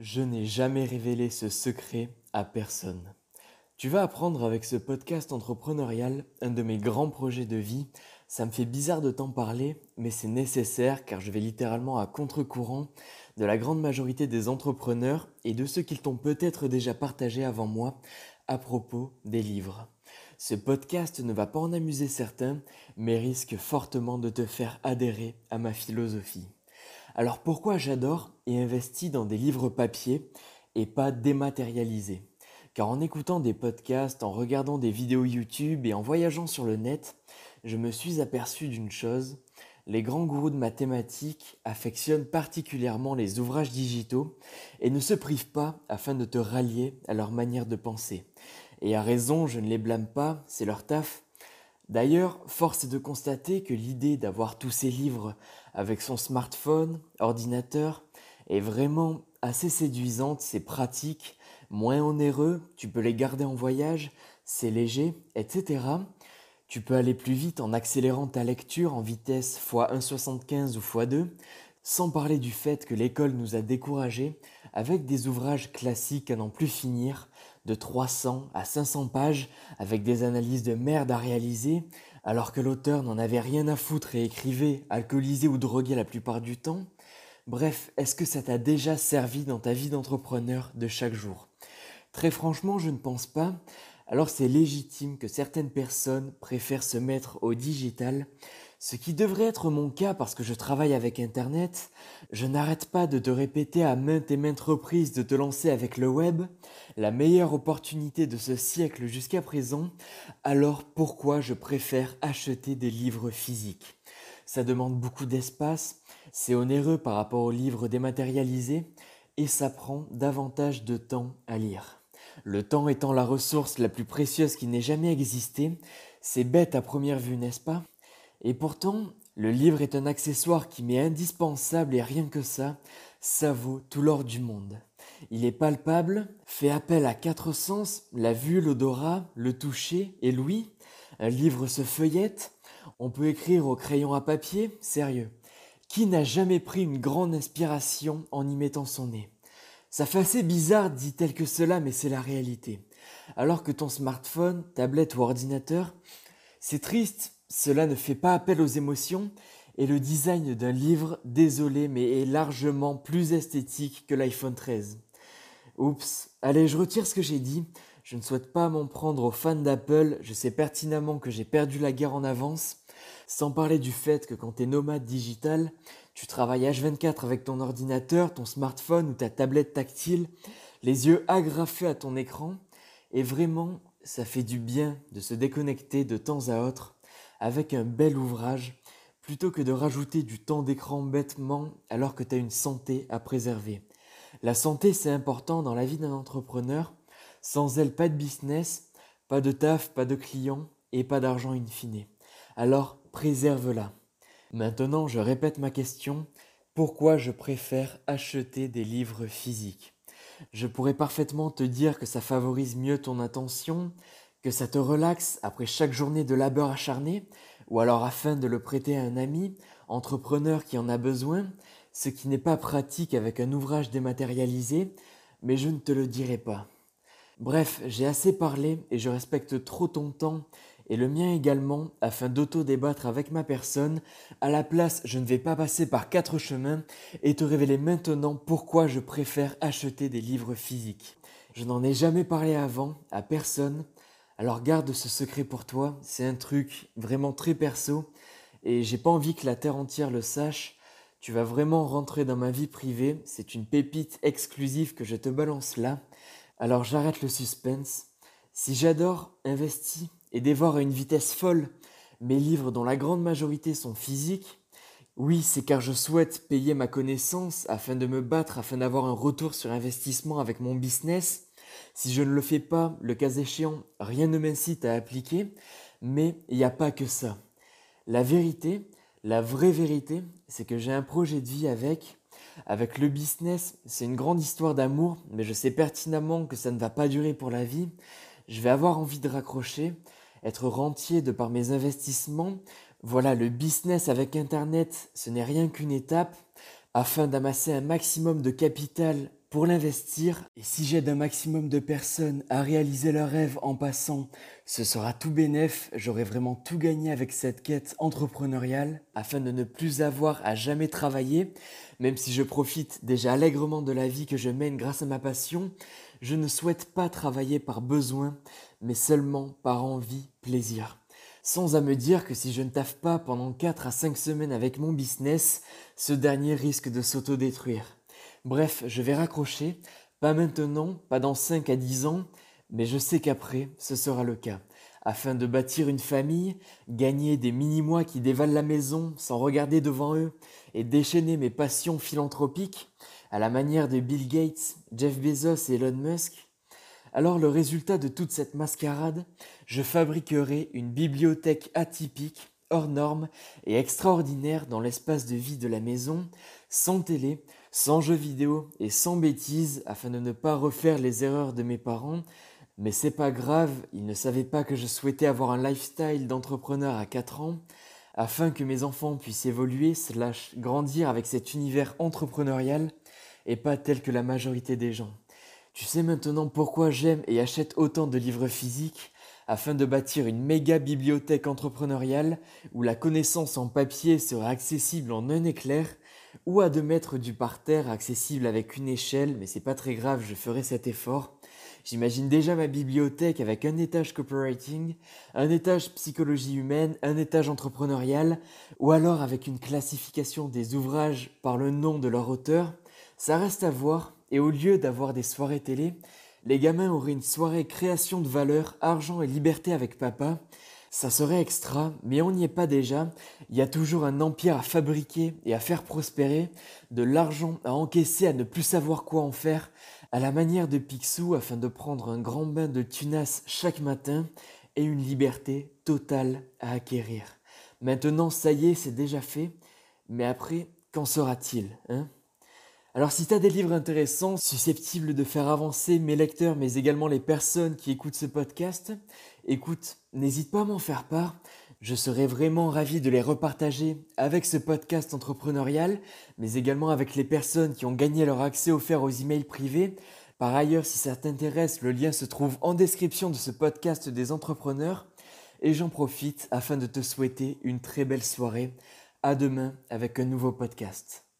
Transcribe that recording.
Je n'ai jamais révélé ce secret à personne. Tu vas apprendre avec ce podcast entrepreneurial un de mes grands projets de vie. Ça me fait bizarre de t'en parler, mais c'est nécessaire car je vais littéralement à contre-courant de la grande majorité des entrepreneurs et de ceux qui t'ont peut-être déjà partagé avant moi à propos des livres. Ce podcast ne va pas en amuser certains, mais risque fortement de te faire adhérer à ma philosophie. Alors pourquoi j'adore et investis dans des livres papier et pas dématérialisés? Car en écoutant des podcasts, en regardant des vidéos YouTube et en voyageant sur le net, je me suis aperçu d'une chose, les grands gourous de mathématiques affectionnent particulièrement les ouvrages digitaux et ne se privent pas afin de te rallier à leur manière de penser. Et à raison, je ne les blâme pas, c'est leur taf. D'ailleurs, force est de constater que l'idée d'avoir tous ces livres avec son smartphone, ordinateur, est vraiment assez séduisante, c'est pratique, moins onéreux, tu peux les garder en voyage, c'est léger, etc. Tu peux aller plus vite en accélérant ta lecture en vitesse x1,75 ou x2, sans parler du fait que l'école nous a découragés avec des ouvrages classiques à n'en plus finir, de 300 à 500 pages, avec des analyses de merde à réaliser, alors que l'auteur n'en avait rien à foutre et écrivait, alcoolisé ou drogué la plupart du temps. Bref, est-ce que ça t'a déjà servi dans ta vie d'entrepreneur de chaque jour? Très franchement, je ne pense pas. Alors c'est légitime que certaines personnes préfèrent se mettre au digital ce qui devrait être mon cas parce que je travaille avec Internet, je n'arrête pas de te répéter à maintes et maintes reprises de te lancer avec le web, la meilleure opportunité de ce siècle jusqu'à présent, alors pourquoi je préfère acheter des livres physiques? Ça demande beaucoup d'espace, c'est onéreux par rapport aux livres dématérialisés, et ça prend davantage de temps à lire. Le temps étant la ressource la plus précieuse qui n'ait jamais existé, c'est bête à première vue, n'est-ce pas? Et pourtant, le livre est un accessoire qui m'est indispensable et rien que ça, ça vaut tout l'or du monde. Il est palpable, fait appel à quatre sens, la vue, l'odorat, le toucher et l'ouïe. Un livre se feuillette, on peut écrire au crayon à papier, sérieux. Qui n'a jamais pris une grande inspiration en y mettant son nez? Ça fait assez bizarre dit tel que cela, mais c'est la réalité. Alors que ton smartphone, tablette ou ordinateur, c'est triste, cela ne fait pas appel aux émotions et le design d'un livre, désolé, mais est largement plus esthétique que l'iPhone 13. Oups, allez, je retire ce que j'ai dit. Je ne souhaite pas m'en prendre aux fans d'Apple, je sais pertinemment que j'ai perdu la guerre en avance, sans parler du fait que quand tu es nomade digital, tu travailles H24 avec ton ordinateur, ton smartphone ou ta tablette tactile, les yeux agrafés à ton écran, et vraiment, ça fait du bien de se déconnecter de temps à autre avec un bel ouvrage plutôt que de rajouter du temps d'écran bêtement alors que tu as une santé à préserver. La santé, c'est important dans la vie d'un entrepreneur. Sans elle, pas de business, pas de taf, pas de clients et pas d'argent in fine. Alors, préserve-la. Maintenant, je répète ma question. Pourquoi je préfère acheter des livres physiques? Je pourrais parfaitement te dire que ça favorise mieux ton attention, que ça te relaxe après chaque journée de labeur acharné, ou alors afin de le prêter à un ami, entrepreneur qui en a besoin, ce qui n'est pas pratique avec un ouvrage dématérialisé, mais je ne te le dirai pas. Bref, j'ai assez parlé et je respecte trop ton temps et le mien également afin d'auto-débattre avec ma personne. À la place, je ne vais pas passer par quatre chemins et te révéler maintenant pourquoi je préfère acheter des livres physiques. Je n'en ai jamais parlé avant à personne alors garde ce secret pour toi, c'est un truc vraiment très perso et j'ai pas envie que la terre entière le sache. Tu vas vraiment rentrer dans ma vie privée, c'est une pépite exclusive que je te balance là. Alors j'arrête le suspense. Si j'adore, investis et dévore à une vitesse folle mes livres dont la grande majorité sont physiques, oui, c'est car je souhaite payer ma connaissance afin de me battre, afin d'avoir un retour sur investissement avec mon business. Si je ne le fais pas, le cas échéant, rien ne m'incite à appliquer, mais il n'y a pas que ça. La vérité, la vraie vérité, c'est que j'ai un projet de vie avec. Avec le business, c'est une grande histoire d'amour, mais je sais pertinemment que ça ne va pas durer pour la vie. Je vais avoir envie de raccrocher, être rentier de par mes investissements. Voilà, le business avec Internet, ce n'est rien qu'une étape afin d'amasser un maximum de capital pour l'investir. Et si j'aide un maximum de personnes à réaliser leurs rêves en passant, ce sera tout bénéf. J'aurai vraiment tout gagné avec cette quête entrepreneuriale afin de ne plus avoir à jamais travailler. Même si je profite déjà allègrement de la vie que je mène grâce à ma passion, je ne souhaite pas travailler par besoin, mais seulement par envie, plaisir. Sans à me dire que si je ne taffe pas pendant 4 à 5 semaines avec mon business, ce dernier risque de s'autodétruire. Bref, je vais raccrocher, pas maintenant, pas dans 5 à 10 ans, mais je sais qu'après, ce sera le cas. Afin de bâtir une famille, gagner des mini-mois qui dévalent la maison sans regarder devant eux et déchaîner mes passions philanthropiques, à la manière de Bill Gates, Jeff Bezos et Elon Musk, alors le résultat de toute cette mascarade, je fabriquerai une bibliothèque atypique, hors norme et extraordinaire dans l'espace de vie de la maison, sans télé, sans jeux vidéo et sans bêtises afin de ne pas refaire les erreurs de mes parents. Mais c'est pas grave, ils ne savaient pas que je souhaitais avoir un lifestyle d'entrepreneur à 4 ans afin que mes enfants puissent évoluer slash grandir avec cet univers entrepreneurial et pas tel que la majorité des gens. Tu sais maintenant pourquoi j'aime et achète autant de livres physiques afin de bâtir une méga bibliothèque entrepreneuriale où la connaissance en papier sera accessible en un éclair ou à deux mètres du parterre accessible avec une échelle, mais c'est pas très grave, je ferai cet effort. J'imagine déjà ma bibliothèque avec un étage copywriting, un étage psychologie humaine, un étage entrepreneurial, ou alors avec une classification des ouvrages par le nom de leur auteur. Ça reste à voir, et au lieu d'avoir des soirées télé, les gamins auraient une soirée création de valeur, argent et liberté avec papa. Ça serait extra, mais on n'y est pas déjà. Il y a toujours un empire à fabriquer et à faire prospérer, de l'argent à encaisser à ne plus savoir quoi en faire, à la manière de Picsou afin de prendre un grand bain de tunas chaque matin et une liberté totale à acquérir. Maintenant, ça y est, c'est déjà fait, mais après, qu'en sera-t-il hein? Alors si tu as des livres intéressants, susceptibles de faire avancer mes lecteurs, mais également les personnes qui écoutent ce podcast, écoute, n'hésite pas à m'en faire part. Je serais vraiment ravi de les repartager avec ce podcast entrepreneurial, mais également avec les personnes qui ont gagné leur accès offert aux emails privés. Par ailleurs, si ça t'intéresse, le lien se trouve en description de ce podcast des entrepreneurs. Et j'en profite afin de te souhaiter une très belle soirée. À demain avec un nouveau podcast.